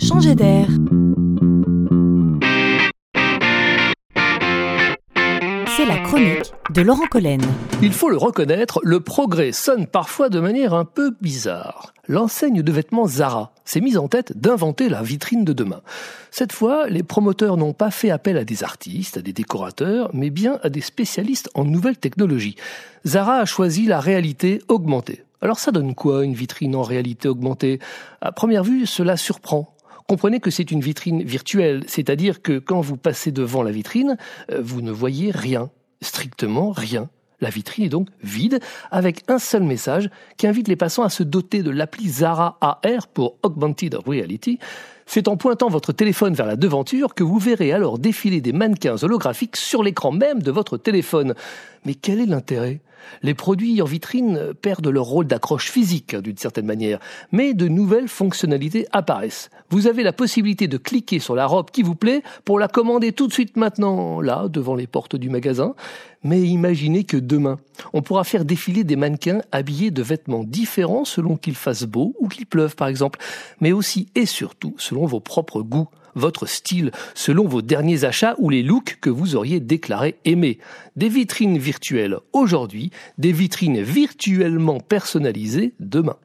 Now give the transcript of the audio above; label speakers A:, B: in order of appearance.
A: Changer d'air. C'est la chronique de Laurent Collen.
B: Il faut le reconnaître, le progrès sonne parfois de manière un peu bizarre. L'enseigne de vêtements Zara s'est mise en tête d'inventer la vitrine de demain. Cette fois, les promoteurs n'ont pas fait appel à des artistes, à des décorateurs, mais bien à des spécialistes en nouvelles technologies. Zara a choisi la réalité augmentée. Alors ça donne quoi une vitrine en réalité augmentée? À première vue, cela surprend. Comprenez que c'est une vitrine virtuelle, c'est-à-dire que quand vous passez devant la vitrine, euh, vous ne voyez rien, strictement rien. La vitrine est donc vide, avec un seul message qui invite les passants à se doter de l'appli Zara AR pour Augmented Reality. C'est en pointant votre téléphone vers la devanture que vous verrez alors défiler des mannequins holographiques sur l'écran même de votre téléphone. Mais quel est l'intérêt? Les produits en vitrine perdent leur rôle d'accroche physique, d'une certaine manière, mais de nouvelles fonctionnalités apparaissent. Vous avez la possibilité de cliquer sur la robe qui vous plaît pour la commander tout de suite maintenant, là, devant les portes du magasin. Mais imaginez que demain, on pourra faire défiler des mannequins habillés de vêtements différents selon qu'il fasse beau ou qu'il pleuve, par exemple, mais aussi et surtout selon vos propres goûts votre style selon vos derniers achats ou les looks que vous auriez déclaré aimer. Des vitrines virtuelles aujourd'hui, des vitrines virtuellement personnalisées demain.